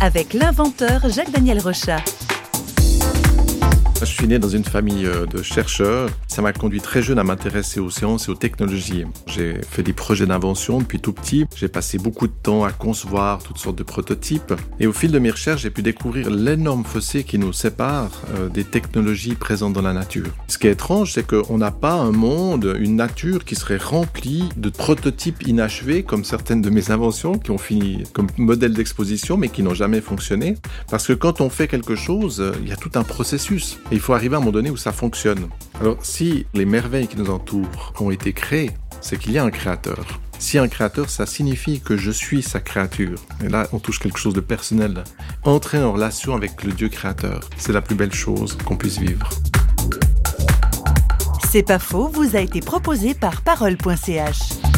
Avec l'inventeur Jacques-Daniel Rochat. Je suis né dans une famille euh, de chercheurs. Ça m'a conduit très jeune à m'intéresser aux sciences et aux technologies. J'ai fait des projets d'invention depuis tout petit. J'ai passé beaucoup de temps à concevoir toutes sortes de prototypes. Et au fil de mes recherches, j'ai pu découvrir l'énorme fossé qui nous sépare euh, des technologies présentes dans la nature. Ce qui est étrange, c'est qu'on n'a pas un monde, une nature qui serait remplie de prototypes inachevés, comme certaines de mes inventions qui ont fini comme modèle d'exposition, mais qui n'ont jamais fonctionné. Parce que quand on fait quelque chose, il y a tout un processus il faut arriver à un moment donné où ça fonctionne. Alors si les merveilles qui nous entourent ont été créées, c'est qu'il y a un créateur. Si un créateur, ça signifie que je suis sa créature. Et là, on touche quelque chose de personnel. Entrer en relation avec le Dieu créateur, c'est la plus belle chose qu'on puisse vivre. C'est pas faux, vous a été proposé par parole.ch.